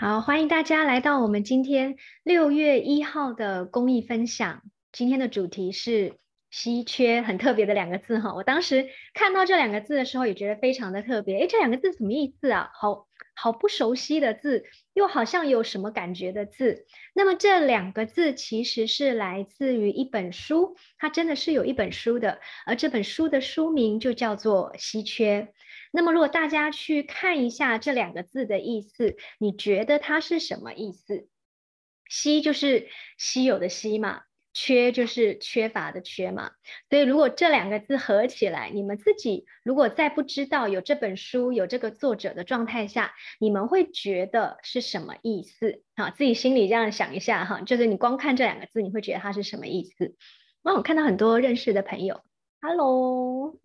好，欢迎大家来到我们今天六月一号的公益分享。今天的主题是稀缺，很特别的两个字哈。我当时看到这两个字的时候，也觉得非常的特别。诶，这两个字什么意思啊？好好不熟悉的字，又好像有什么感觉的字。那么这两个字其实是来自于一本书，它真的是有一本书的，而这本书的书名就叫做《稀缺》。那么，如果大家去看一下这两个字的意思，你觉得它是什么意思？稀就是稀有的稀嘛，缺就是缺乏的缺嘛。所以，如果这两个字合起来，你们自己如果在不知道有这本书、有这个作者的状态下，你们会觉得是什么意思？啊，自己心里这样想一下哈，就是你光看这两个字，你会觉得它是什么意思？哇，我看到很多认识的朋友，Hello，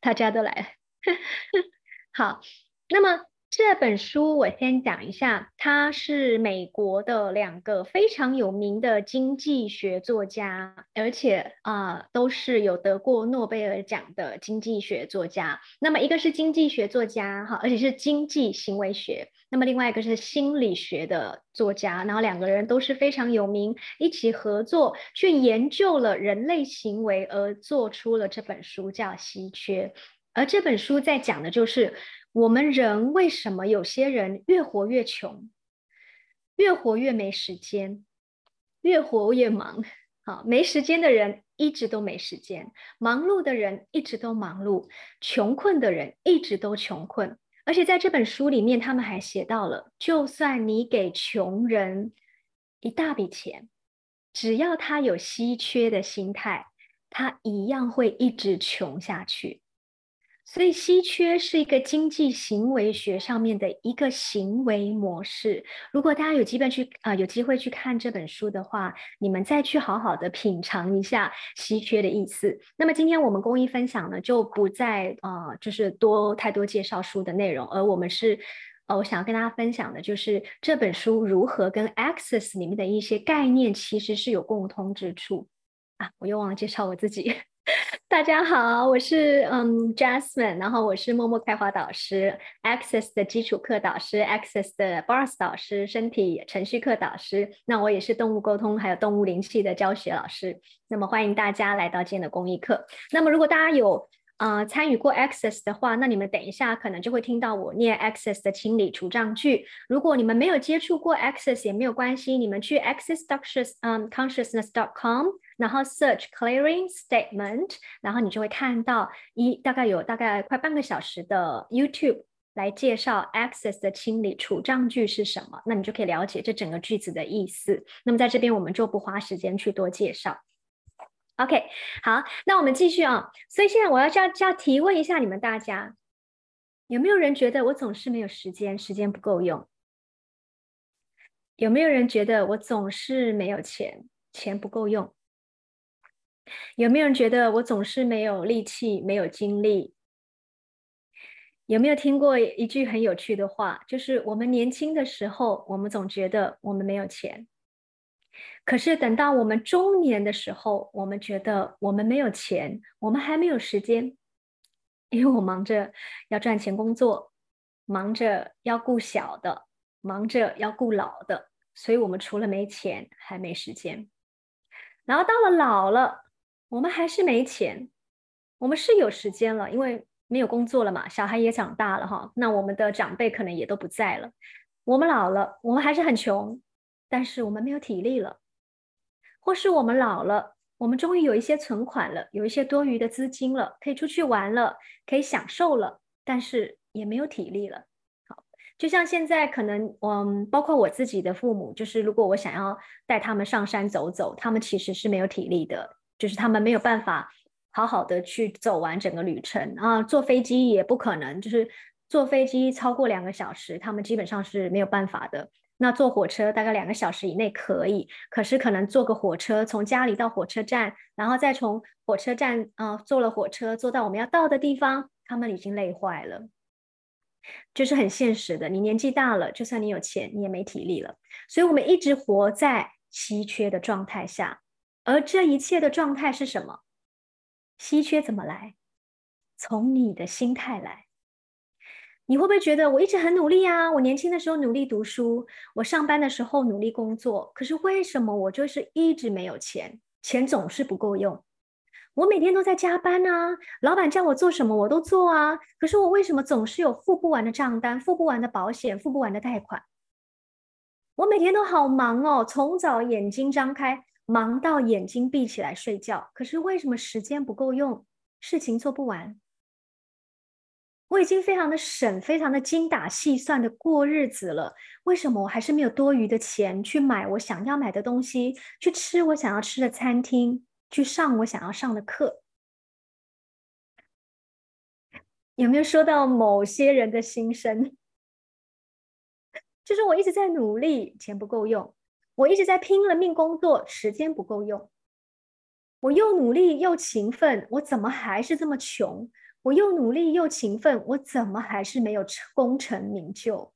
大家都来了。好，那么这本书我先讲一下，它是美国的两个非常有名的经济学作家，而且啊都是有得过诺贝尔奖的经济学作家。那么一个是经济学作家哈，而且是经济行为学；那么另外一个是心理学的作家，然后两个人都是非常有名，一起合作去研究了人类行为，而做出了这本书叫《稀缺》。而这本书在讲的就是我们人为什么有些人越活越穷，越活越没时间，越活越忙。好，没时间的人一直都没时间，忙碌的人一直都忙碌，穷困的人一直都穷困。而且在这本书里面，他们还写到了，就算你给穷人一大笔钱，只要他有稀缺的心态，他一样会一直穷下去。所以，稀缺是一个经济行为学上面的一个行为模式。如果大家有机会去啊，有机会去看这本书的话，你们再去好好的品尝一下稀缺的意思。那么，今天我们公益分享呢，就不再啊，就是多太多介绍书的内容，而我们是呃，我想要跟大家分享的就是这本书如何跟 Access 里面的一些概念其实是有共通之处啊。我又忘了介绍我自己。大家好，我是嗯 Jasmine，然后我是默默开花导师，Access 的基础课导师，Access 的 Bars 导师，身体程序课导师。那我也是动物沟通还有动物灵气的教学老师。那么欢迎大家来到今天的公益课。那么如果大家有呃参与过 Access 的话，那你们等一下可能就会听到我念 Access 的清理除障句。如果你们没有接触过 Access 也没有关系，你们去 Access Doctors 嗯 Consciousness.com。然后 search clearing statement，然后你就会看到一大概有大概快半个小时的 YouTube 来介绍 access 的清理储账句是什么，那你就可以了解这整个句子的意思。那么在这边我们就不花时间去多介绍。OK，好，那我们继续啊。所以现在我要叫叫提问一下你们大家，有没有人觉得我总是没有时间，时间不够用？有没有人觉得我总是没有钱，钱不够用？有没有人觉得我总是没有力气、没有精力？有没有听过一句很有趣的话？就是我们年轻的时候，我们总觉得我们没有钱；可是等到我们中年的时候，我们觉得我们没有钱，我们还没有时间，因为我忙着要赚钱工作，忙着要顾小的，忙着要顾老的，所以我们除了没钱，还没时间。然后到了老了。我们还是没钱，我们是有时间了，因为没有工作了嘛，小孩也长大了哈，那我们的长辈可能也都不在了，我们老了，我们还是很穷，但是我们没有体力了，或是我们老了，我们终于有一些存款了，有一些多余的资金了，可以出去玩了，可以享受了，但是也没有体力了。好，就像现在可能，嗯，包括我自己的父母，就是如果我想要带他们上山走走，他们其实是没有体力的。就是他们没有办法好好的去走完整个旅程啊，坐飞机也不可能，就是坐飞机超过两个小时，他们基本上是没有办法的。那坐火车大概两个小时以内可以，可是可能坐个火车从家里到火车站，然后再从火车站啊坐了火车坐到我们要到的地方，他们已经累坏了。就是很现实的，你年纪大了，就算你有钱，你也没体力了。所以我们一直活在稀缺的状态下。而这一切的状态是什么？稀缺怎么来？从你的心态来。你会不会觉得我一直很努力啊？我年轻的时候努力读书，我上班的时候努力工作，可是为什么我就是一直没有钱？钱总是不够用。我每天都在加班啊，老板叫我做什么我都做啊，可是我为什么总是有付不完的账单、付不完的保险、付不完的贷款？我每天都好忙哦，从早眼睛张开忙到眼睛闭起来睡觉，可是为什么时间不够用，事情做不完？我已经非常的省，非常的精打细算的过日子了，为什么我还是没有多余的钱去买我想要买的东西，去吃我想要吃的餐厅，去上我想要上的课？有没有说到某些人的心声？就是我一直在努力，钱不够用；我一直在拼了命工作，时间不够用；我又努力又勤奋，我怎么还是这么穷？我又努力又勤奋，我怎么还是没有功成名就？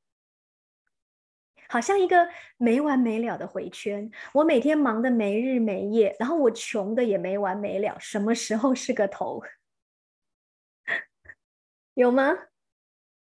好像一个没完没了的回圈。我每天忙得没日没夜，然后我穷的也没完没了。什么时候是个头？有吗？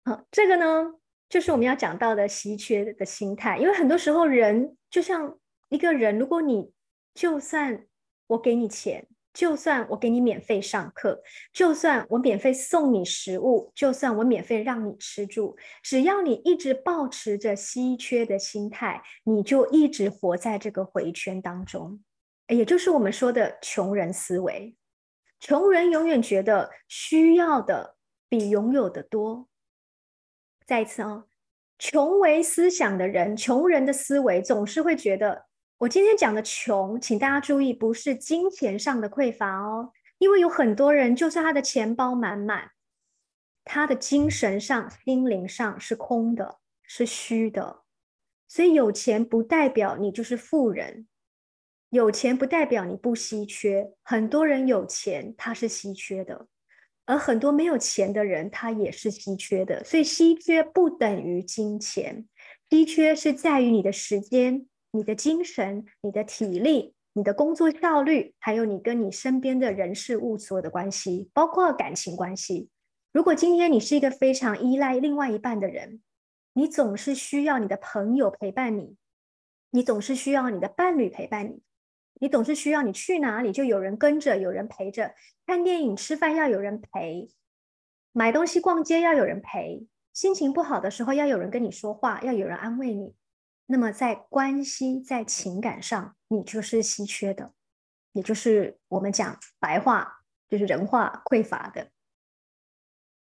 好，这个呢，就是我们要讲到的稀缺的心态。因为很多时候，人就像一个人，如果你就算我给你钱。就算我给你免费上课，就算我免费送你食物，就算我免费让你吃住，只要你一直保持着稀缺的心态，你就一直活在这个回圈当中，也就是我们说的穷人思维。穷人永远觉得需要的比拥有的多。再一次哦，穷为思想的人，穷人的思维总是会觉得。我今天讲的穷，请大家注意，不是金钱上的匮乏哦，因为有很多人，就算他的钱包满满，他的精神上、心灵上是空的，是虚的。所以有钱不代表你就是富人，有钱不代表你不稀缺。很多人有钱，他是稀缺的，而很多没有钱的人，他也是稀缺的。所以稀缺不等于金钱，稀缺是在于你的时间。你的精神、你的体力、你的工作效率，还有你跟你身边的人事物所有的关系，包括感情关系。如果今天你是一个非常依赖另外一半的人，你总是需要你的朋友陪伴你，你总是需要你的伴侣陪伴你，你总是需要你去哪里就有人跟着，有人陪着，看电影、吃饭要有人陪，买东西、逛街要有人陪，心情不好的时候要有人跟你说话，要有人安慰你。那么，在关系、在情感上，你就是稀缺的，也就是我们讲白话，就是人话匮乏的。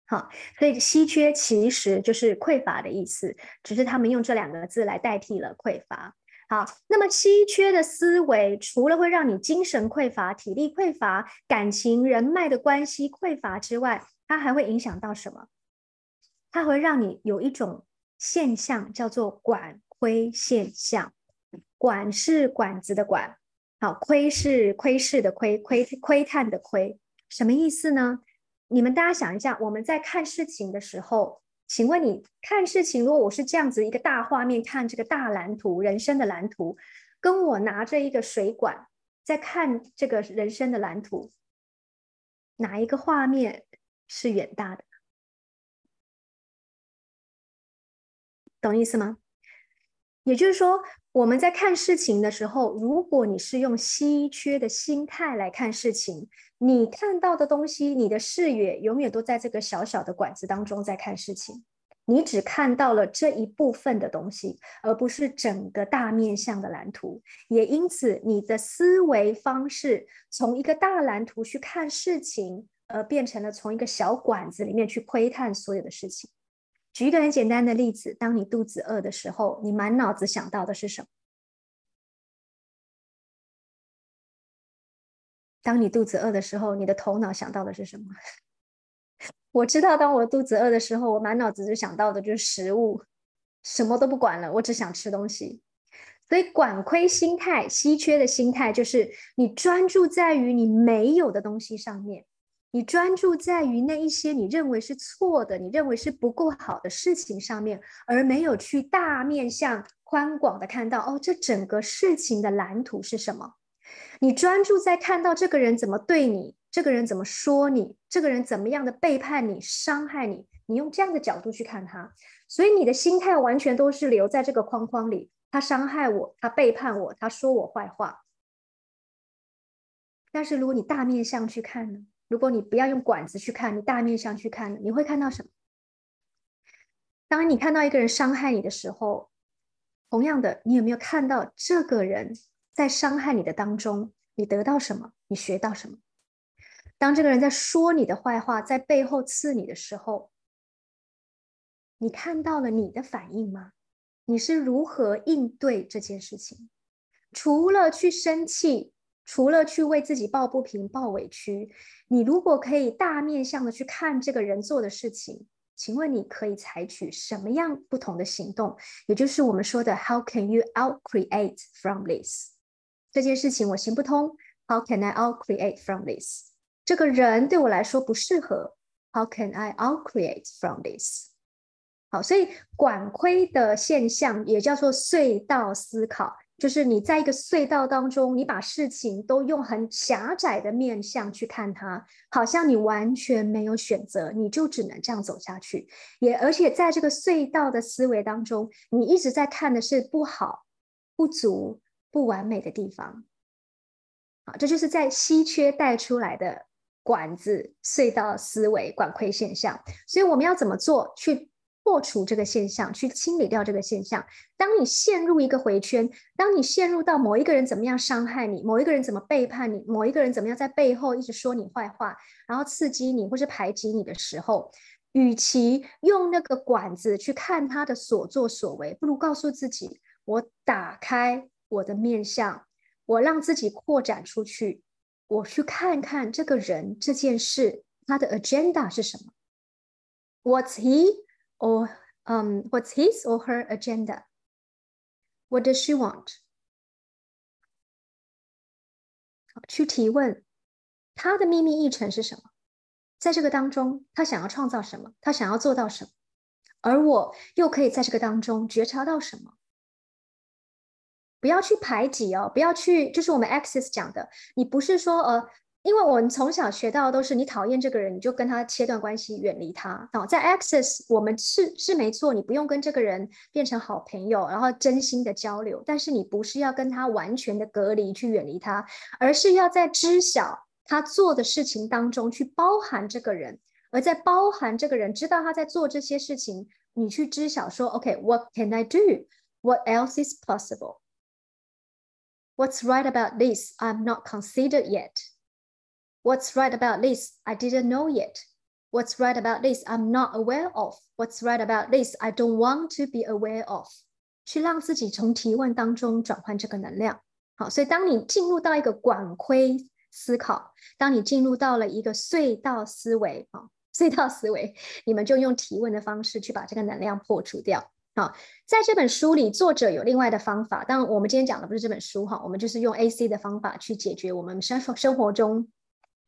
好，所以稀缺其实就是匮乏的意思，只是他们用这两个字来代替了匮乏。好，那么稀缺的思维，除了会让你精神匮乏、体力匮乏、感情、人脉的关系匮乏之外，它还会影响到什么？它会让你有一种现象，叫做管。窥现象，管是管子的管，好，窥是窥视的窥，窥窥探的窥，什么意思呢？你们大家想一下，我们在看事情的时候，请问你看事情，如果我是这样子一个大画面看这个大蓝图，人生的蓝图，跟我拿着一个水管在看这个人生的蓝图，哪一个画面是远大的？懂意思吗？也就是说，我们在看事情的时候，如果你是用稀缺的心态来看事情，你看到的东西，你的视野永远都在这个小小的管子当中在看事情，你只看到了这一部分的东西，而不是整个大面向的蓝图。也因此，你的思维方式从一个大蓝图去看事情，而变成了从一个小管子里面去窥探所有的事情。举一个很简单的例子，当你肚子饿的时候，你满脑子想到的是什么？当你肚子饿的时候，你的头脑想到的是什么？我知道，当我肚子饿的时候，我满脑子就想到的就是食物，什么都不管了，我只想吃东西。所以，管窥心态、稀缺的心态，就是你专注在于你没有的东西上面。你专注在于那一些你认为是错的、你认为是不够好的事情上面，而没有去大面向宽广的看到哦，这整个事情的蓝图是什么？你专注在看到这个人怎么对你，这个人怎么说你，这个人怎么样的背叛你、伤害你，你用这样的角度去看他，所以你的心态完全都是留在这个框框里。他伤害我，他背叛我，他说我坏话。但是如果你大面相去看呢？如果你不要用管子去看，你大面相去看，你会看到什么？当你看到一个人伤害你的时候，同样的，你有没有看到这个人在伤害你的当中，你得到什么？你学到什么？当这个人在说你的坏话，在背后刺你的时候，你看到了你的反应吗？你是如何应对这件事情？除了去生气，除了去为自己抱不平、抱委屈，你如果可以大面向的去看这个人做的事情，请问你可以采取什么样不同的行动？也就是我们说的 “How can you out create from this？” 这件事情我行不通，“How can I out create from this？” 这个人对我来说不适合，How can I out create from this？好，所以管窥的现象也叫做隧道思考，就是你在一个隧道当中，你把事情都用很狭窄的面向去看它，好像你完全没有选择，你就只能这样走下去。也而且在这个隧道的思维当中，你一直在看的是不好、不足、不完美的地方。好，这就是在稀缺带出来的。管子隧道思维管窥现象，所以我们要怎么做去破除这个现象，去清理掉这个现象？当你陷入一个回圈，当你陷入到某一个人怎么样伤害你，某一个人怎么背叛你，某一个人怎么样在背后一直说你坏话，然后刺激你或是排挤你的时候，与其用那个管子去看他的所作所为，不如告诉自己：我打开我的面相，我让自己扩展出去。我去看看这个人这件事，他的 agenda 是什么？What's he or um What's his or her agenda? What does she want? 去提问，他的秘密议程是什么？在这个当中，他想要创造什么？他想要做到什么？而我又可以在这个当中觉察到什么？不要去排挤哦，不要去，就是我们 Access 讲的，你不是说呃，因为我们从小学到的都是你讨厌这个人，你就跟他切断关系，远离他。哦，在 Access 我们是是没错，你不用跟这个人变成好朋友，然后真心的交流，但是你不是要跟他完全的隔离去远离他，而是要在知晓他做的事情当中去包含这个人，而在包含这个人知道他在做这些事情，你去知晓说，OK，What can I do？What else is possible？What's right about this? I'm not considered yet. What's right about this? I didn't know yet. What's right about this? I'm not aware of. What's right about this? I don't want to be aware of. 去让自己从提问当中转换这个能量。好，所以当你进入到一个管窥思考，当你进入到了一个隧道思维啊，隧道思维，你们就用提问的方式去把这个能量破除掉。好，在这本书里，作者有另外的方法。当然，我们今天讲的不是这本书哈，我们就是用 AC 的方法去解决我们生生活中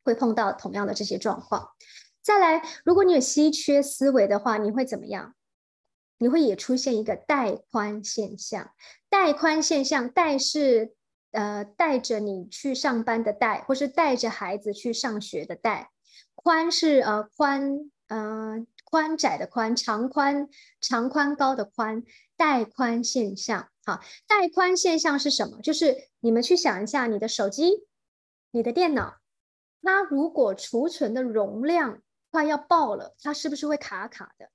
会碰到同样的这些状况。再来，如果你有稀缺思维的话，你会怎么样？你会也出现一个带宽现象。带宽现象，带是呃带着你去上班的带，或是带着孩子去上学的带。宽是呃宽呃。宽窄的宽，长宽长宽高的宽，带宽现象。好，带宽现象是什么？就是你们去想一下，你的手机、你的电脑，它如果储存的容量快要爆了，它是不是会卡卡的？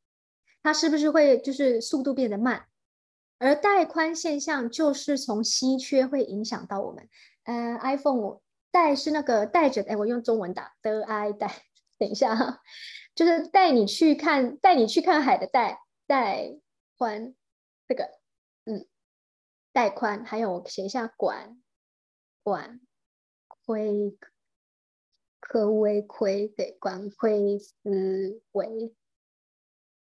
它是不是会就是速度变得慢？而带宽现象就是从稀缺会影响到我们。呃，iPhone 带是那个带着，哎，我用中文打的 i 带，等一下哈。就是带你去看，带你去看海的带带宽，这个嗯，带宽，还有我写一下管管窥科微窥对管窥思维，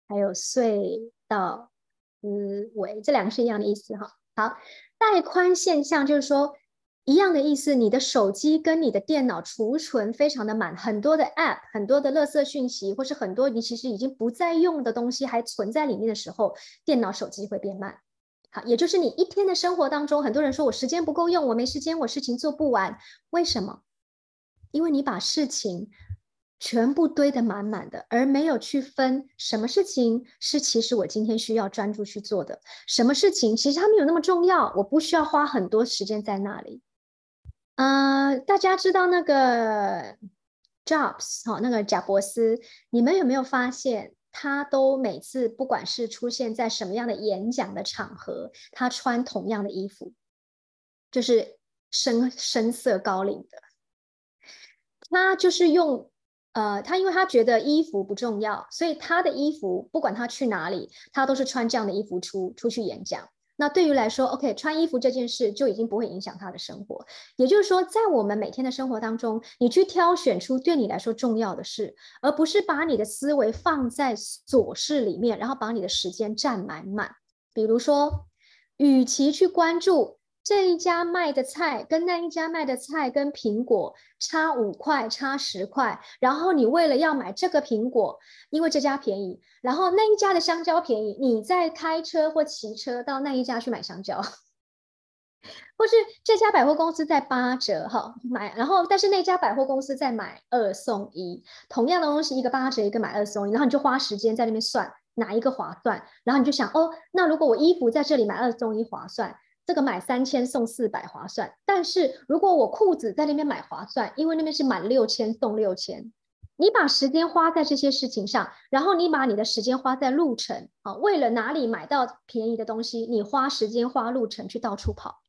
还有隧道思维，这两个是一样的意思哈。好，带宽现象就是说。一样的意思，你的手机跟你的电脑储存非常的满，很多的 App，很多的垃圾讯息，或是很多你其实已经不再用的东西还存在里面的时候，电脑、手机会变慢。好，也就是你一天的生活当中，很多人说我时间不够用，我没时间，我事情做不完。为什么？因为你把事情全部堆得满满的，而没有去分什么事情是其实我今天需要专注去做的，什么事情其实它没有那么重要，我不需要花很多时间在那里。呃，大家知道那个 Jobs 哈，那个贾伯斯，你们有没有发现，他都每次不管是出现在什么样的演讲的场合，他穿同样的衣服，就是深深色高领的，他就是用。呃，他因为他觉得衣服不重要，所以他的衣服不管他去哪里，他都是穿这样的衣服出出去演讲。那对于来说，OK，穿衣服这件事就已经不会影响他的生活。也就是说，在我们每天的生活当中，你去挑选出对你来说重要的事，而不是把你的思维放在琐事里面，然后把你的时间占满满。比如说，与其去关注。这一家卖的菜跟那一家卖的菜跟苹果差五块差十块，然后你为了要买这个苹果，因为这家便宜，然后那一家的香蕉便宜，你再开车或骑车到那一家去买香蕉，或是这家百货公司在八折哈买，然后但是那家百货公司在买二送一，同样的东西一个八折一个买二送一，然后你就花时间在那边算哪一个划算，然后你就想哦，那如果我衣服在这里买二送一划算。这个买三千送四百划算，但是如果我裤子在那边买划算，因为那边是满六千送六千。你把时间花在这些事情上，然后你把你的时间花在路程啊，为了哪里买到便宜的东西，你花时间花路程去到处跑，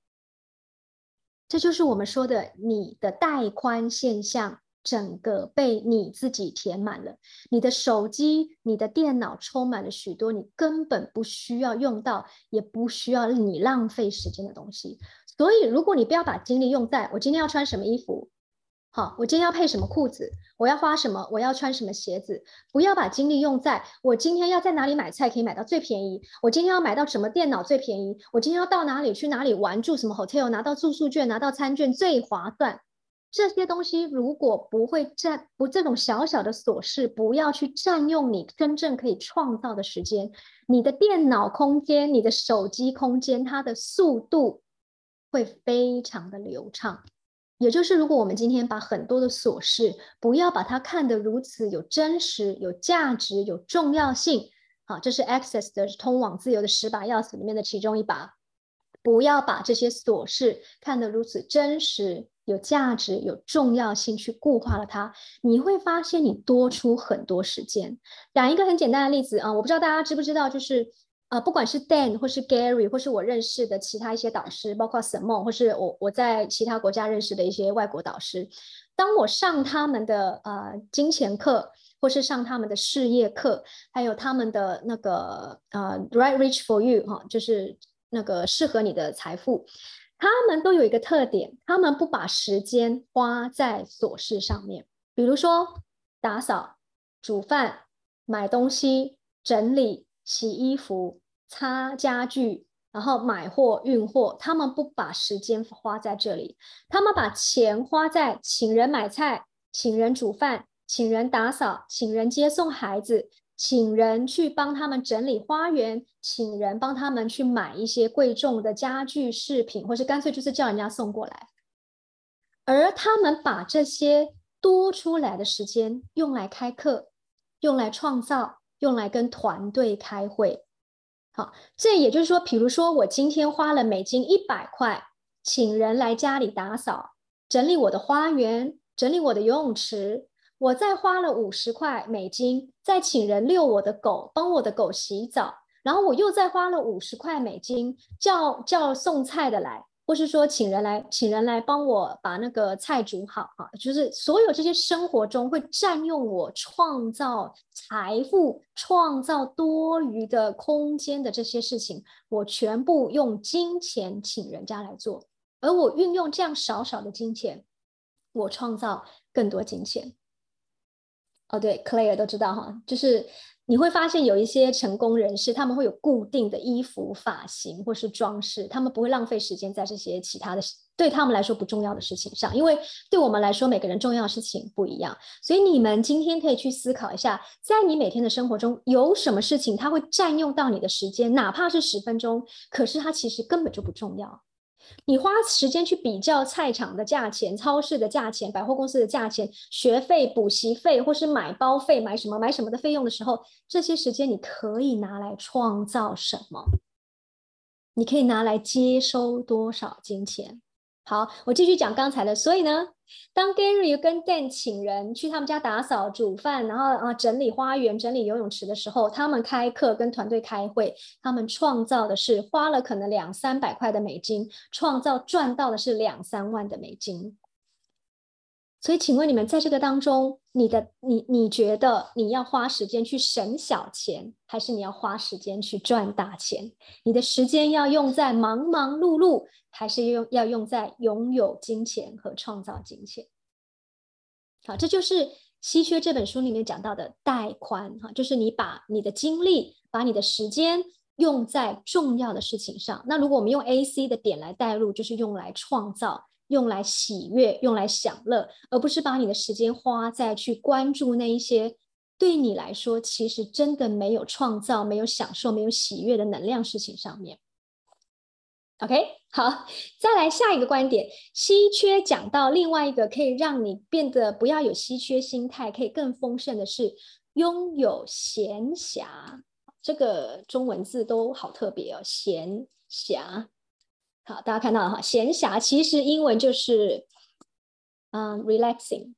这就是我们说的你的带宽现象。整个被你自己填满了，你的手机、你的电脑充满了许多你根本不需要用到，也不需要你浪费时间的东西。所以，如果你不要把精力用在我今天要穿什么衣服，好，我今天要配什么裤子，我要花什么，我要穿什么鞋子，不要把精力用在我今天要在哪里买菜可以买到最便宜，我今天要买到什么电脑最便宜，我今天要到哪里去哪里玩，住什么 hotel 拿到住宿券，拿到餐券最划算。这些东西如果不会占不这种小小的琐事，不要去占用你真正可以创造的时间，你的电脑空间、你的手机空间，它的速度会非常的流畅。也就是，如果我们今天把很多的琐事，不要把它看得如此有真实、有价值、有重要性，好，这是 Access 的通往自由的十把钥匙里面的其中一把。不要把这些琐事看得如此真实。有价值、有重要性去固化了它，你会发现你多出很多时间。讲一个很简单的例子啊，我不知道大家知不知道，就是呃，不管是 Dan 或是 Gary 或是我认识的其他一些导师，包括 Simon 或是我我在其他国家认识的一些外国导师，当我上他们的呃金钱课，或是上他们的事业课，还有他们的那个呃 Right Rich for You 哈，就是那个适合你的财富。他们都有一个特点，他们不把时间花在琐事上面，比如说打扫、煮饭、买东西、整理、洗衣服、擦家具，然后买货、运货。他们不把时间花在这里，他们把钱花在请人买菜、请人煮饭、请人打扫、请人接送孩子。请人去帮他们整理花园，请人帮他们去买一些贵重的家具饰品，或是干脆就是叫人家送过来。而他们把这些多出来的时间用来开课，用来创造，用来跟团队开会。好，这也就是说，比如说我今天花了美金一百块，请人来家里打扫、整理我的花园，整理我的游泳池。我再花了五十块美金，再请人遛我的狗，帮我的狗洗澡，然后我又再花了五十块美金，叫叫送菜的来，或是说请人来，请人来帮我把那个菜煮好啊，就是所有这些生活中会占用我创造财富、创造多余的空间的这些事情，我全部用金钱请人家来做，而我运用这样少少的金钱，我创造更多金钱。哦，对，Claire 都知道哈，就是你会发现有一些成功人士，他们会有固定的衣服、发型或是装饰，他们不会浪费时间在这些其他的对他们来说不重要的事情上，因为对我们来说，每个人重要的事情不一样。所以你们今天可以去思考一下，在你每天的生活中有什么事情，它会占用到你的时间，哪怕是十分钟，可是它其实根本就不重要。你花时间去比较菜场的价钱、超市的价钱、百货公司的价钱、学费、补习费，或是买包费、买什么买什么的费用的时候，这些时间你可以拿来创造什么？你可以拿来接收多少金钱？好，我继续讲刚才的。所以呢，当 Gary 跟 Dan 请人去他们家打扫、煮饭，然后啊整理花园、整理游泳池的时候，他们开课跟团队开会，他们创造的是花了可能两三百块的美金，创造赚到的是两三万的美金。所以，请问你们在这个当中，你的你你觉得你要花时间去省小钱，还是你要花时间去赚大钱？你的时间要用在忙忙碌碌，还是用要用在拥有金钱和创造金钱？好，这就是《稀缺》这本书里面讲到的带宽哈，就是你把你的精力、把你的时间用在重要的事情上。那如果我们用 A、C 的点来带入，就是用来创造。用来喜悦，用来享乐，而不是把你的时间花在去关注那一些对你来说其实真的没有创造、没有享受、没有喜悦的能量事情上面。OK，好，再来下一个观点，稀缺讲到另外一个可以让你变得不要有稀缺心态，可以更丰盛的是拥有闲暇。这个中文字都好特别哦，闲暇。好，大家看到了哈，闲暇其实英文就是嗯，relaxing。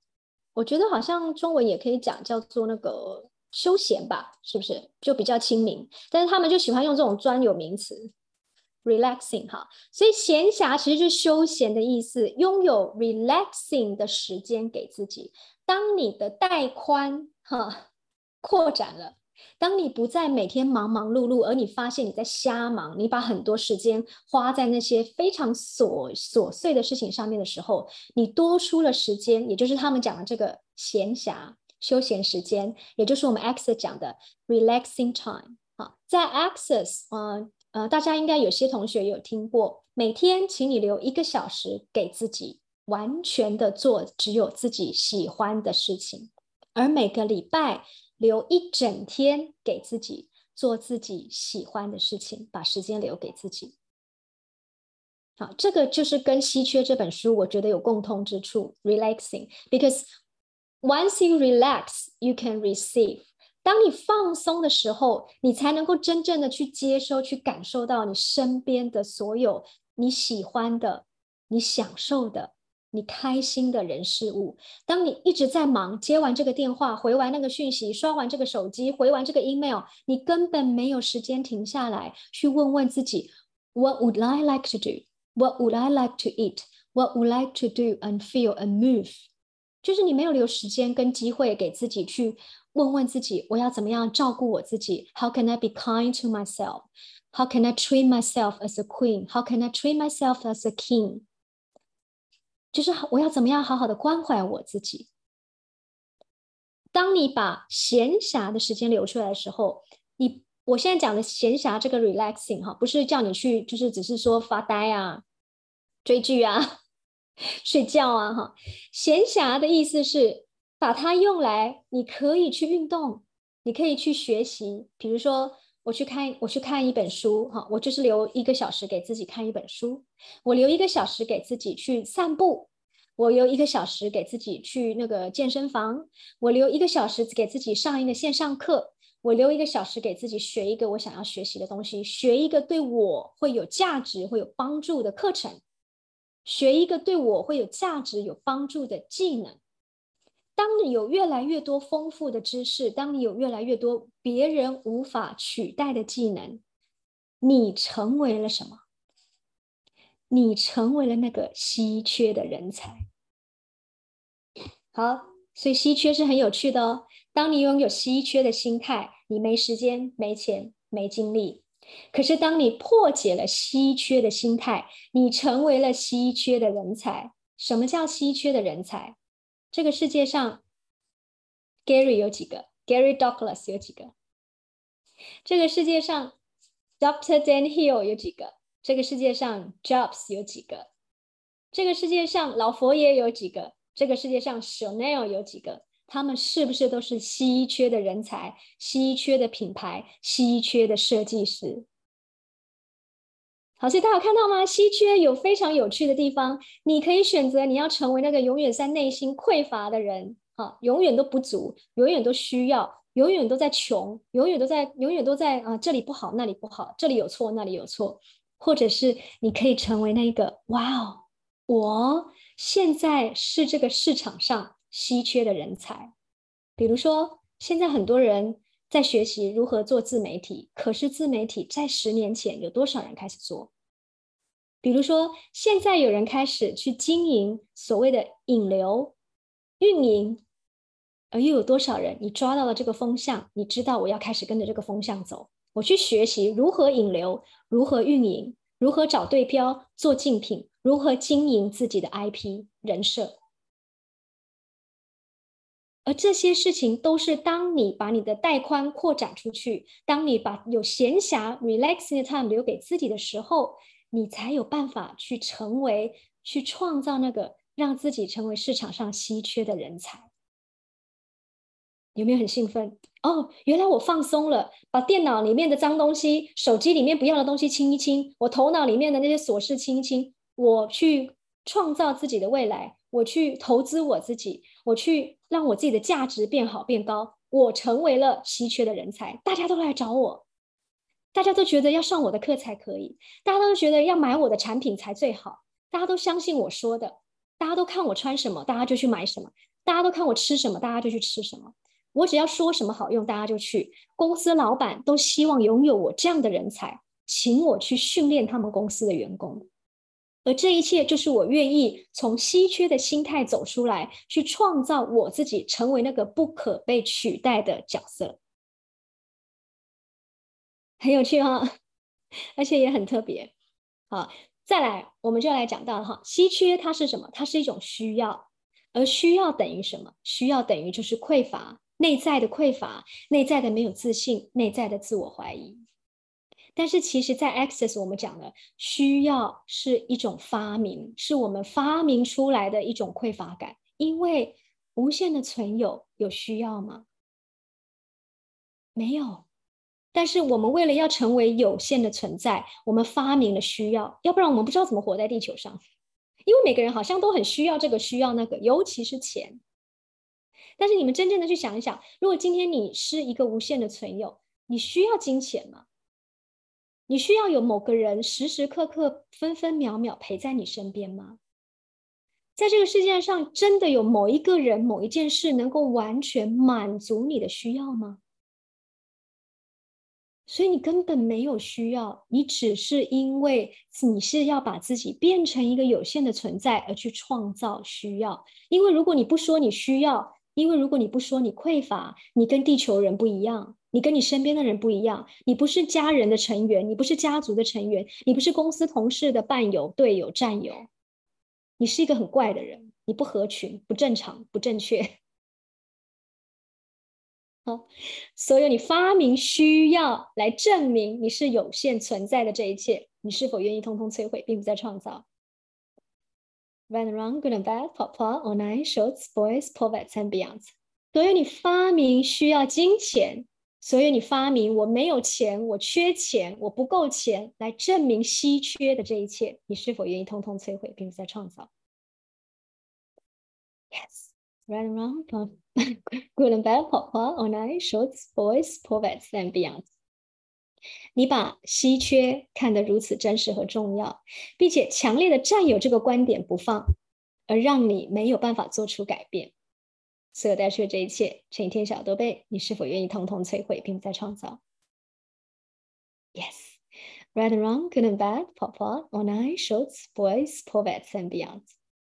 我觉得好像中文也可以讲叫做那个休闲吧，是不是？就比较亲民。但是他们就喜欢用这种专有名词，relaxing 哈。所以闲暇其实就是休闲的意思，拥有 relaxing 的时间给自己。当你的带宽哈扩展了。当你不再每天忙忙碌碌，而你发现你在瞎忙，你把很多时间花在那些非常琐琐碎的事情上面的时候，你多出了时间，也就是他们讲的这个闲暇休闲时间，也就是我们 Access 讲的 relaxing time。好，在 Access，呃呃，大家应该有些同学有听过，每天请你留一个小时给自己，完全的做只有自己喜欢的事情，而每个礼拜。留一整天给自己做自己喜欢的事情，把时间留给自己。好，这个就是跟《稀缺》这本书我觉得有共通之处。Relaxing，because once you relax, you can receive。当你放松的时候，你才能够真正的去接收、去感受到你身边的所有你喜欢的、你享受的。你开心的人事物，当你一直在忙，接完这个电话，回完那个讯息，刷完这个手机，回完这个 email，你根本没有时间停下来去问问自己：What would I like to do? What would I like to eat? What would I like to do and feel and move？就是你没有留时间跟机会给自己去问问自己：我要怎么样照顾我自己？How can I be kind to myself? How can I treat myself as a queen? How can I treat myself as a king? 就是我要怎么样好好的关怀我自己。当你把闲暇的时间留出来的时候，你我现在讲的闲暇这个 relaxing 哈，不是叫你去就是只是说发呆啊、追剧啊、睡觉啊哈。闲暇的意思是把它用来，你可以去运动，你可以去学习，比如说。我去看，我去看一本书，哈，我就是留一个小时给自己看一本书，我留一个小时给自己去散步，我留一个小时给自己去那个健身房，我留一个小时给自己上一个线上课，我留一个小时给自己学一个我想要学习的东西，学一个对我会有价值、会有帮助的课程，学一个对我会有价值、有帮助的技能。当你有越来越多丰富的知识，当你有越来越多别人无法取代的技能，你成为了什么？你成为了那个稀缺的人才。好，所以稀缺是很有趣的哦。当你拥有稀缺的心态，你没时间、没钱、没精力。可是当你破解了稀缺的心态，你成为了稀缺的人才。什么叫稀缺的人才？这个世界上，Gary 有几个？Gary Douglas 有几个？这个世界上，Doctor Dan Hill 有几个？这个世界上，Jobs 有几个？这个世界上，老佛爷有几个？这个世界上，Chanel 有几个？他们是不是都是稀缺的人才、稀缺的品牌、稀缺的设计师？好，所以大家有看到吗？稀缺有非常有趣的地方，你可以选择你要成为那个永远在内心匮乏的人，啊，永远都不足，永远都需要，永远都在穷，永远都在，永远都在啊，这里不好，那里不好，这里有错，那里有错，或者是你可以成为那个，哇哦，我现在是这个市场上稀缺的人才，比如说现在很多人。在学习如何做自媒体，可是自媒体在十年前有多少人开始做？比如说，现在有人开始去经营所谓的引流运营，而又有多少人你抓到了这个风向？你知道我要开始跟着这个风向走，我去学习如何引流，如何运营，如何找对标做竞品，如何经营自己的 IP 人设。而这些事情都是当你把你的带宽扩展出去，当你把有闲暇 relaxing time 留给自己的时候，你才有办法去成为、去创造那个让自己成为市场上稀缺的人才。有没有很兴奋？哦，原来我放松了，把电脑里面的脏东西、手机里面不要的东西清一清，我头脑里面的那些琐事清一清，我去创造自己的未来。我去投资我自己，我去让我自己的价值变好变高，我成为了稀缺的人才，大家都来找我，大家都觉得要上我的课才可以，大家都觉得要买我的产品才最好，大家都相信我说的，大家都看我穿什么，大家就去买什么，大家都看我吃什么，大家就去吃什么，我只要说什么好用，大家就去。公司老板都希望拥有我这样的人才，请我去训练他们公司的员工。而这一切，就是我愿意从稀缺的心态走出来，去创造我自己，成为那个不可被取代的角色。很有趣哈，而且也很特别。好，再来，我们就来讲到哈，稀缺它是什么？它是一种需要，而需要等于什么？需要等于就是匮乏，内在的匮乏，内在的没有自信，内在的自我怀疑。但是其实，在 Access 我们讲的需要是一种发明，是我们发明出来的一种匮乏感。因为无限的存有有需要吗？没有。但是我们为了要成为有限的存在，我们发明了需要，要不然我们不知道怎么活在地球上。因为每个人好像都很需要这个，需要那个，尤其是钱。但是你们真正的去想一想，如果今天你是一个无限的存有，你需要金钱吗？你需要有某个人时时刻刻、分分秒秒陪在你身边吗？在这个世界上，真的有某一个人、某一件事能够完全满足你的需要吗？所以你根本没有需要，你只是因为你是要把自己变成一个有限的存在而去创造需要。因为如果你不说你需要，因为如果你不说你匮乏，你跟地球人不一样。你跟你身边的人不一样，你不是家人的成员，你不是家族的成员，你不是公司同事的伴友、队友、战友，你是一个很怪的人，你不合群、不正常、不正确。好，所有你发明需要来证明你是有限存在的这一切，你是否愿意通通摧毁，并不再创造？Run around, good and bad, pop, pop, online, shorts, boys, poets and beyond。所有你发明需要金钱。所以你发明我没有钱，我缺钱，我不够钱，来证明稀缺的这一切，你是否愿意通通摧毁，并再创造？Yes, right around, good and bad, pop, pop, online, shorts, boys, poets and beyond。你把稀缺看得如此真实和重要，并且强烈的占有这个观点不放，而让你没有办法做出改变。所有带出的这一切，乘以天小多倍，你是否愿意通通摧毁，并再创造？Yes, right and wrong, good and bad, pop pop, online, shorts, boys, poets and beyond。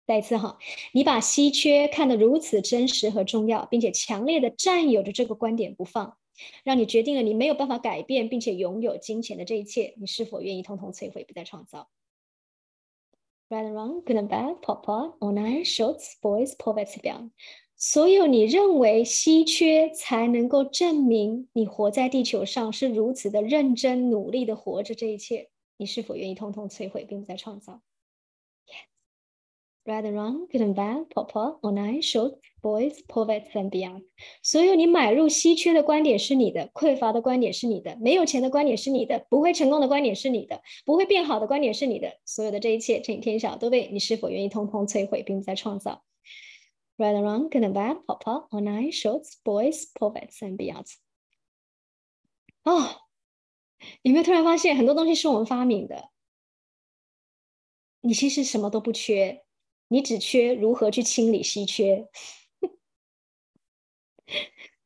再一次哈，你把稀缺看得如此真实和重要，并且强烈的占有着这个观点不放，让你决定了你没有办法改变，并且拥有金钱的这一切，你是否愿意通通摧毁，不再创造？Right and wrong, good and bad, pop pop, online, shorts, boys, poets and beyond。所有你认为稀缺才能够证明你活在地球上是如此的认真努力的活着，这一切，你是否愿意通通摧毁，并不再创造 Right and wrong, good and bad, Papa, online, short, boys, poets and beyond。所有你买入稀缺的观点是你的，匮乏的观点是你的，没有钱的观点是你的，不会成功的观点是你的，不会变好的观点是你的。所有的这一切，乘以天下，都被你是否愿意通通摧毁，并再创造。Right and wrong, good and bad, Papa, online, shorts, boys, poets and beyond。哦，有没有突然发现很多东西是我们发明的？你其实什么都不缺。你只缺如何去清理稀缺，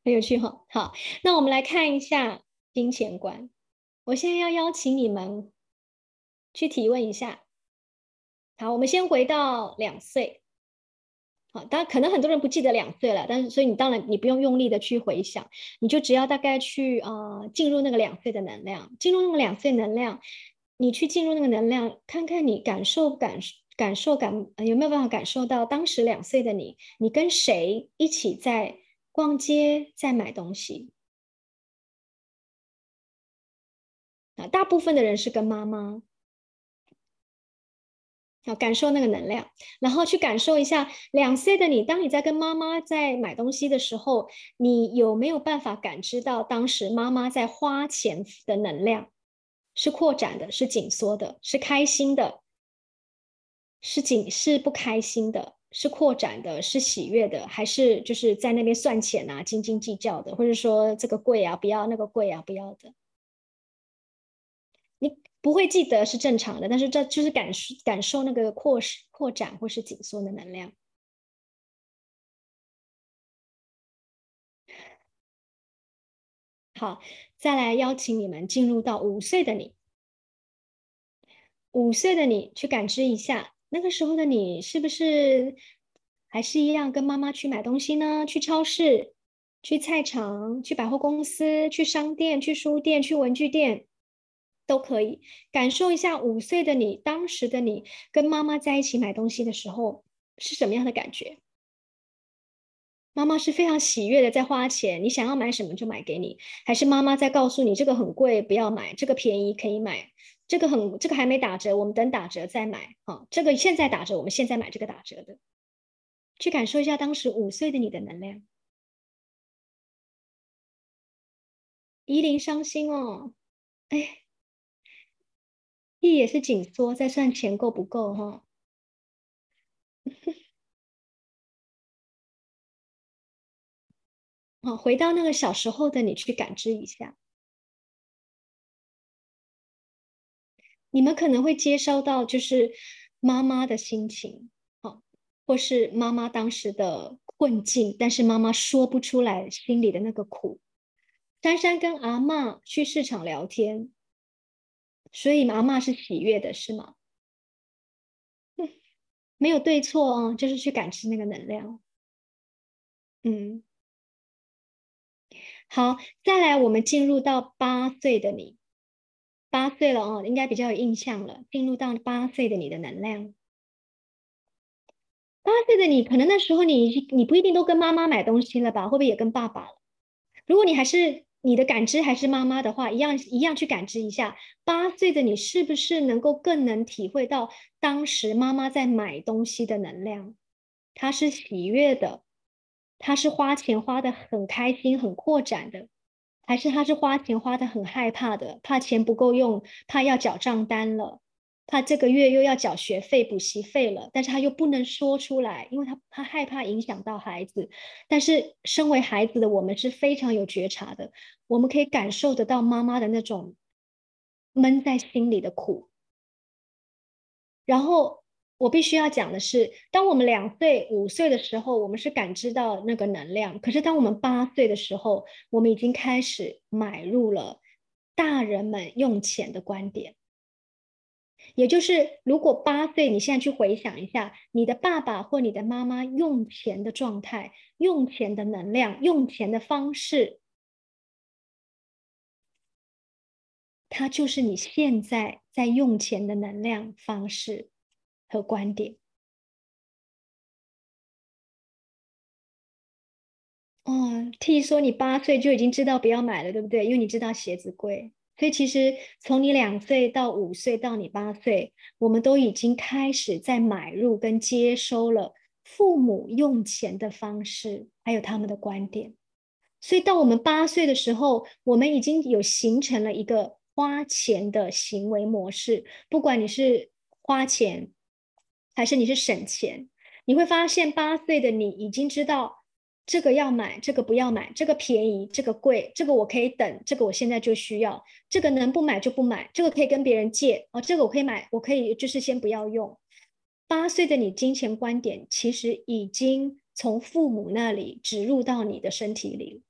很有趣哈。好，那我们来看一下金钱观。我现在要邀请你们去提问一下。好，我们先回到两岁。好，当然可能很多人不记得两岁了，但是所以你当然你不用用力的去回想，你就只要大概去啊进入那个两岁的能量，进入那个两岁能量，你去进入那个能量，看看你感受不感受。感受感有没有办法感受到当时两岁的你？你跟谁一起在逛街，在买东西？啊，大部分的人是跟妈妈。好，感受那个能量，然后去感受一下两岁的你，当你在跟妈妈在买东西的时候，你有没有办法感知到当时妈妈在花钱的能量？是扩展的，是紧缩的，是开心的？是紧是不开心的，是扩展的，是喜悦的，还是就是在那边算钱啊，斤斤计较的，或者说这个贵啊，不要那个贵啊，不要的。你不会记得是正常的，但是这就是感受感受那个扩扩展或是紧缩的能量。好，再来邀请你们进入到五岁的你，五岁的你去感知一下。那个时候的你是不是还是一样跟妈妈去买东西呢？去超市、去菜场、去百货公司、去商店、去书店、去文具店，都可以感受一下五岁的你当时的你跟妈妈在一起买东西的时候是什么样的感觉？妈妈是非常喜悦的在花钱，你想要买什么就买给你，还是妈妈在告诉你这个很贵不要买，这个便宜可以买？这个很，这个还没打折，我们等打折再买。啊，这个现在打折，我们现在买这个打折的，去感受一下当时五岁的你的能量。依林伤心哦，哎，一也是紧缩，在算钱够不够哈。好，回到那个小时候的你去感知一下。你们可能会接收到，就是妈妈的心情，好，或是妈妈当时的困境，但是妈妈说不出来心里的那个苦。珊珊跟阿妈去市场聊天，所以阿妈是喜悦的，是吗？没有对错哦，就是去感知那个能量。嗯，好，再来，我们进入到八岁的你。八岁了哦，应该比较有印象了。进入到八岁的你的能量，八岁的你，可能那时候你你不一定都跟妈妈买东西了吧？会不会也跟爸爸了？如果你还是你的感知还是妈妈的话，一样一样去感知一下。八岁的你是不是能够更能体会到当时妈妈在买东西的能量？她是喜悦的，她是花钱花的很开心、很扩展的。还是她是花钱花的很害怕的，怕钱不够用，怕要缴账单了，他这个月又要缴学费、补习费了，但是他又不能说出来，因为他他害怕影响到孩子。但是身为孩子的我们是非常有觉察的，我们可以感受得到妈妈的那种闷在心里的苦，然后。我必须要讲的是，当我们两岁、五岁的时候，我们是感知到那个能量；可是当我们八岁的时候，我们已经开始买入了大人们用钱的观点。也就是，如果八岁，你现在去回想一下，你的爸爸或你的妈妈用钱的状态、用钱的能量、用钱的方式，它就是你现在在用钱的能量方式。和观点哦，T 说你八岁就已经知道不要买了，对不对？因为你知道鞋子贵。所以其实从你两岁到五岁到你八岁，我们都已经开始在买入跟接收了父母用钱的方式，还有他们的观点。所以到我们八岁的时候，我们已经有形成了一个花钱的行为模式。不管你是花钱，还是你是省钱，你会发现八岁的你已经知道。这个要买，这个不要买，这个便宜，这个贵，这个我可以等，这个我现在就需要，这个能不买就不买，这个可以跟别人借哦，这个我可以买，我可以就是先不要用。八岁的你，金钱观点其实已经从父母那里植入到你的身体里，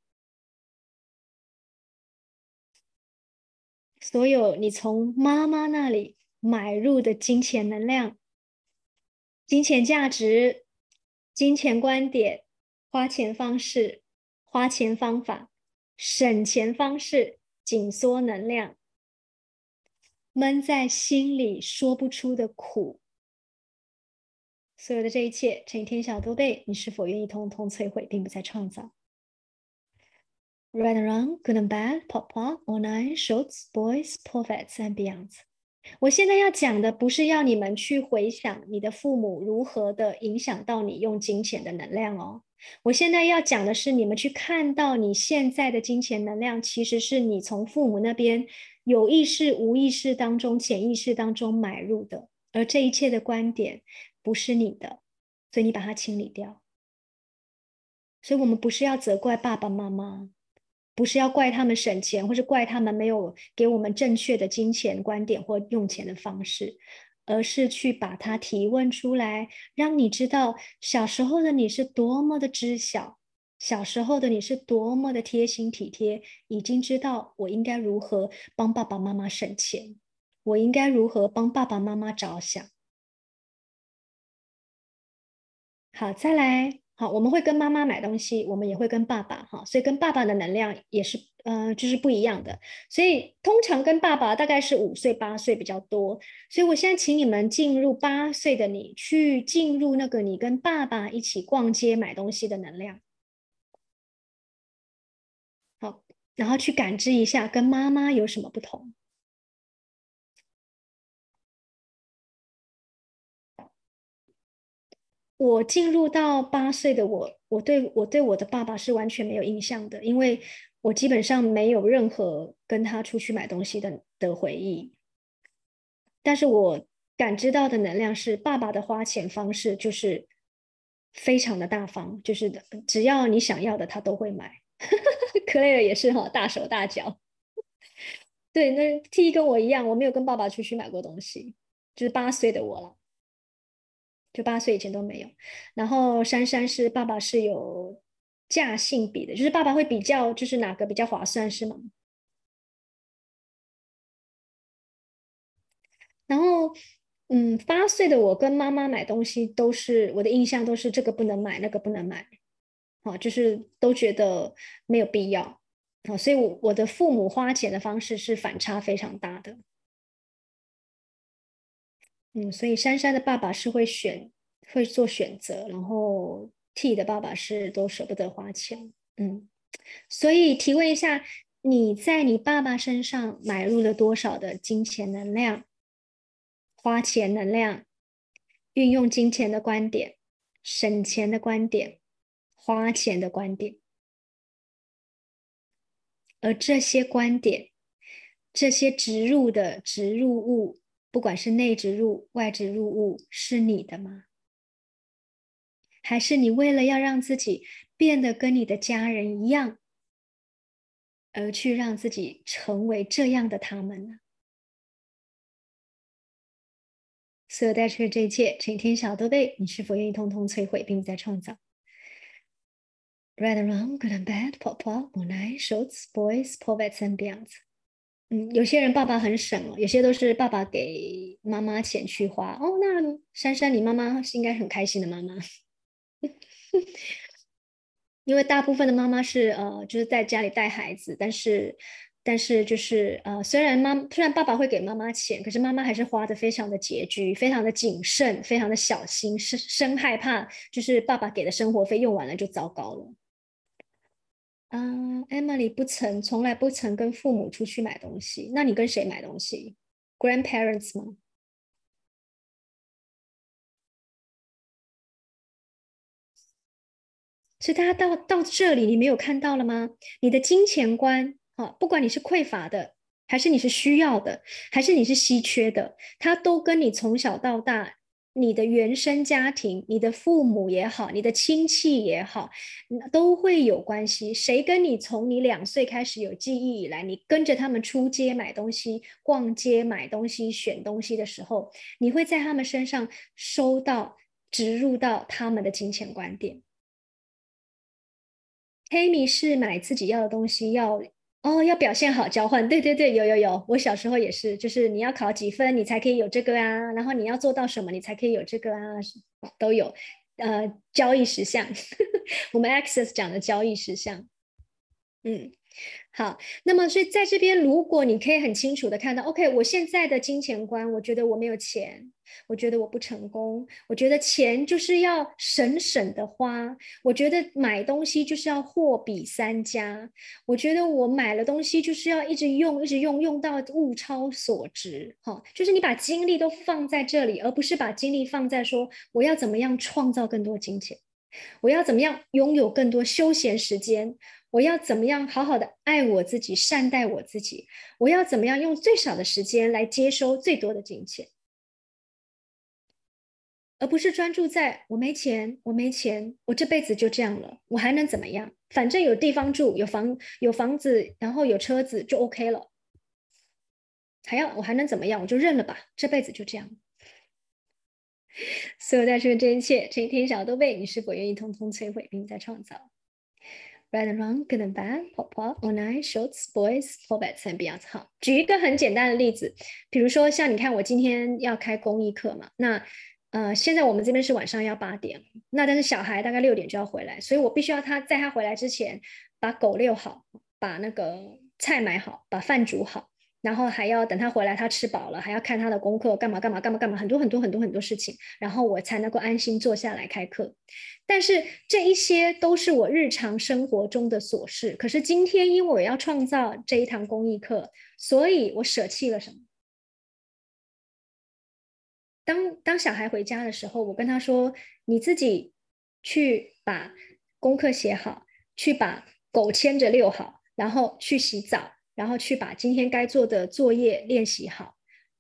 所有你从妈妈那里买入的金钱能量、金钱价值、金钱观点。花钱方式、花钱方法、省钱方式、紧缩能量、闷在心里说不出的苦，所有的这一切，陈天晓都被你是否愿意通通摧毁，并不再创造？Right and wrong, good and bad, pop pop, online, shorts, boys, prophets and beyond。我现在要讲的不是要你们去回想你的父母如何的影响到你用金钱的能量哦。我现在要讲的是，你们去看到你现在的金钱能量，其实是你从父母那边有意识、无意识当中、潜意识当中买入的，而这一切的观点不是你的，所以你把它清理掉。所以，我们不是要责怪爸爸妈妈，不是要怪他们省钱，或是怪他们没有给我们正确的金钱观点或用钱的方式。而是去把它提问出来，让你知道小时候的你是多么的知晓，小时候的你是多么的贴心体贴，已经知道我应该如何帮爸爸妈妈省钱，我应该如何帮爸爸妈妈着想。好，再来。好，我们会跟妈妈买东西，我们也会跟爸爸哈，所以跟爸爸的能量也是，呃，就是不一样的。所以通常跟爸爸大概是五岁八岁比较多。所以我现在请你们进入八岁的你，去进入那个你跟爸爸一起逛街买东西的能量。好，然后去感知一下跟妈妈有什么不同。我进入到八岁的我，我对我对我的爸爸是完全没有印象的，因为我基本上没有任何跟他出去买东西的的回忆。但是我感知到的能量是，爸爸的花钱方式就是非常的大方，就是只要你想要的，他都会买。克莱尔也是哈，大手大脚。对，那 T 跟我一样，我没有跟爸爸出去买过东西，就是八岁的我了。就八岁以前都没有，然后珊珊是爸爸是有价性比的，就是爸爸会比较，就是哪个比较划算，是吗？然后，嗯，八岁的我跟妈妈买东西都是我的印象都是这个不能买，那个不能买，好，就是都觉得没有必要，好，所以我我的父母花钱的方式是反差非常大的。嗯，所以珊珊的爸爸是会选，会做选择，然后 T 的爸爸是都舍不得花钱。嗯，所以提问一下，你在你爸爸身上买入了多少的金钱能量？花钱能量，运用金钱的观点，省钱的观点，花钱的观点，而这些观点，这些植入的植入物。不管是内植入、外植入物，是你的吗？还是你为了要让自己变得跟你的家人一样，而去让自己成为这样的他们呢？所有带出的这一切，请听小豆被你是否愿意通通摧毁，并再创造？Right and wrong, good and bad, pop pop, moonlight, shorts, boys, poets and beyonds. 有些人爸爸很省哦，有些都是爸爸给妈妈钱去花哦。那珊珊，你妈妈是应该很开心的妈妈，因为大部分的妈妈是呃，就是在家里带孩子，但是但是就是呃，虽然妈虽然爸爸会给妈妈钱，可是妈妈还是花的非常的拮据，非常的谨慎，非常的小心，生生害怕就是爸爸给的生活费用完了就糟糕了。嗯，Emily 不曾，从来不曾跟父母出去买东西。那你跟谁买东西？Grandparents 吗？所以大家到到这里，你没有看到了吗？你的金钱观，啊，不管你是匮乏的，还是你是需要的，还是你是稀缺的，它都跟你从小到大。你的原生家庭，你的父母也好，你的亲戚也好，都会有关系。谁跟你从你两岁开始有记忆以来，你跟着他们出街买东西、逛街买东西、选东西的时候，你会在他们身上收到、植入到他们的金钱观点。黑米是买自己要的东西要。哦，要表现好交换，对对对，有有有，我小时候也是，就是你要考几分，你才可以有这个啊，然后你要做到什么，你才可以有这个啊，都有，呃，交易实项，我们 Access 讲的交易实相，嗯。好，那么所以在这边，如果你可以很清楚的看到，OK，我现在的金钱观，我觉得我没有钱，我觉得我不成功，我觉得钱就是要省省的花，我觉得买东西就是要货比三家，我觉得我买了东西就是要一直用，一直用，用到物超所值，哈，就是你把精力都放在这里，而不是把精力放在说我要怎么样创造更多金钱，我要怎么样拥有更多休闲时间。我要怎么样好好的爱我自己，善待我自己？我要怎么样用最少的时间来接收最多的金钱，而不是专注在我没钱，我没钱，我这辈子就这样了，我还能怎么样？反正有地方住，有房，有房子，然后有车子就 OK 了，还要我还能怎么样？我就认了吧，这辈子就这样。所有在说这一切，这一天小都被你是否愿意通通摧毁，并再创造？Right and wrong, good and bad, pop pop, o n i shorts, boys, f o r bats and beyond。好，举一个很简单的例子，比如说像你看，我今天要开公益课嘛，那呃，现在我们这边是晚上要八点，那但是小孩大概六点就要回来，所以我必须要他在他回来之前把狗遛好，把那个菜买好，把饭煮好。然后还要等他回来，他吃饱了，还要看他的功课，干嘛干嘛干嘛干嘛，很多很多很多很多事情，然后我才能够安心坐下来开课。但是这一些都是我日常生活中的琐事。可是今天因为我要创造这一堂公益课，所以我舍弃了什么？当当小孩回家的时候，我跟他说：“你自己去把功课写好，去把狗牵着遛好，然后去洗澡。”然后去把今天该做的作业练习好，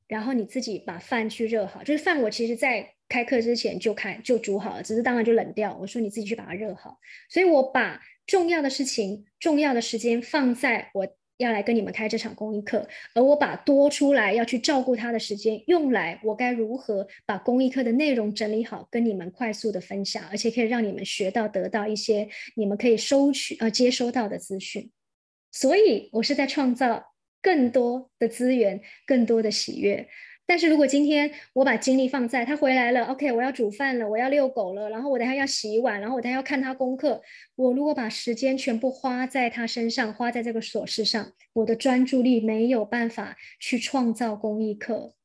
然后你自己把饭去热好。就是饭我其实在开课之前就开就煮好了，只是当然就冷掉。我说你自己去把它热好。所以我把重要的事情、重要的时间放在我要来跟你们开这场公益课，而我把多出来要去照顾他的时间用来我该如何把公益课的内容整理好，跟你们快速的分享，而且可以让你们学到、得到一些你们可以收取呃接收到的资讯。所以，我是在创造更多的资源，更多的喜悦。但是如果今天我把精力放在他回来了，OK，我要煮饭了，我要遛狗了，然后我等下要洗碗，然后我等下要看他功课。我如果把时间全部花在他身上，花在这个琐事上，我的专注力没有办法去创造公益课。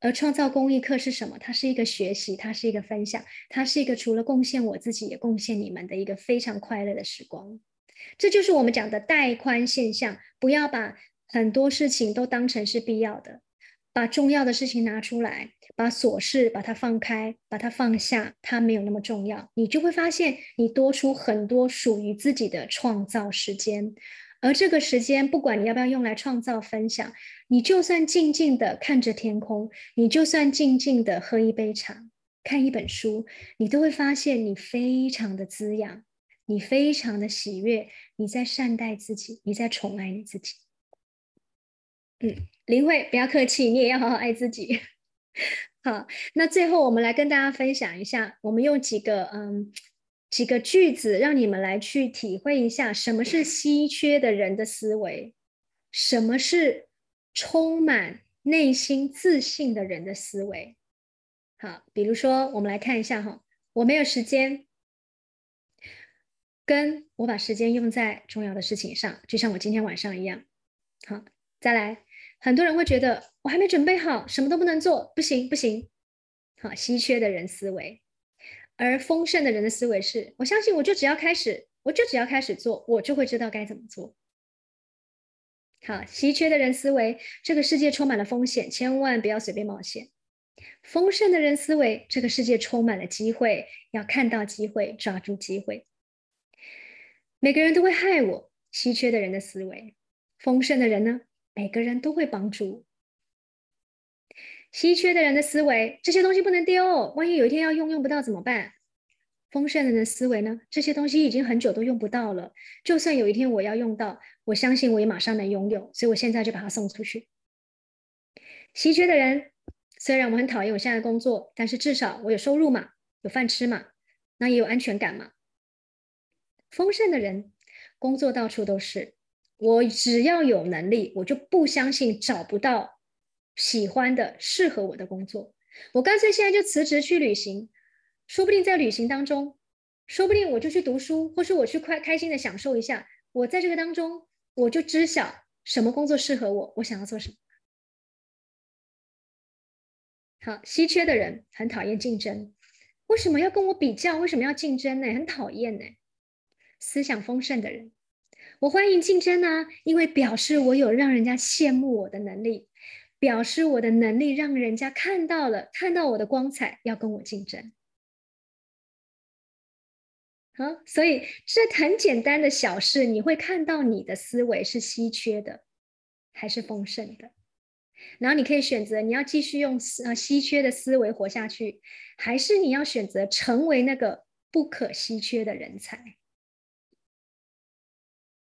而创造公益课是什么？它是一个学习，它是一个分享，它是一个除了贡献我自己，也贡献你们的一个非常快乐的时光。这就是我们讲的带宽现象，不要把很多事情都当成是必要的，把重要的事情拿出来，把琐事把它放开，把它放下，它没有那么重要，你就会发现你多出很多属于自己的创造时间，而这个时间，不管你要不要用来创造分享，你就算静静的看着天空，你就算静静的喝一杯茶，看一本书，你都会发现你非常的滋养。你非常的喜悦，你在善待自己，你在宠爱你自己。嗯，林慧，不要客气，你也要好好爱自己。好，那最后我们来跟大家分享一下，我们用几个嗯几个句子，让你们来去体会一下什么是稀缺的人的思维，什么是充满内心自信的人的思维。好，比如说我们来看一下哈，我没有时间。跟我把时间用在重要的事情上，就像我今天晚上一样。好，再来，很多人会觉得我还没准备好，什么都不能做，不行不行。好，稀缺的人思维，而丰盛的人的思维是，我相信我就只要开始，我就只要开始做，我就会知道该怎么做。好，稀缺的人思维，这个世界充满了风险，千万不要随便冒险。丰盛的人思维，这个世界充满了机会，要看到机会，抓住机会。每个人都会害我，稀缺的人的思维；丰盛的人呢，每个人都会帮助。稀缺的人的思维，这些东西不能丢，万一有一天要用，用不到怎么办？丰盛的人的思维呢？这些东西已经很久都用不到了，就算有一天我要用到，我相信我也马上能拥有，所以我现在就把它送出去。稀缺的人，虽然我很讨厌我现在的工作，但是至少我有收入嘛，有饭吃嘛，那也有安全感嘛。丰盛的人，工作到处都是，我只要有能力，我就不相信找不到喜欢的、适合我的工作，我干脆现在就辞职去旅行。说不定在旅行当中，说不定我就去读书，或是我去快开心的享受一下。我在这个当中，我就知晓什么工作适合我，我想要做什么。好，稀缺的人很讨厌竞争，为什么要跟我比较？为什么要竞争呢？很讨厌呢。思想丰盛的人，我欢迎竞争啊，因为表示我有让人家羡慕我的能力，表示我的能力让人家看到了，看到我的光彩，要跟我竞争。好，所以这很简单的小事，你会看到你的思维是稀缺的，还是丰盛的？然后你可以选择，你要继续用呃稀缺的思维活下去，还是你要选择成为那个不可稀缺的人才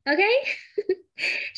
Okay?